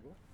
쓰고.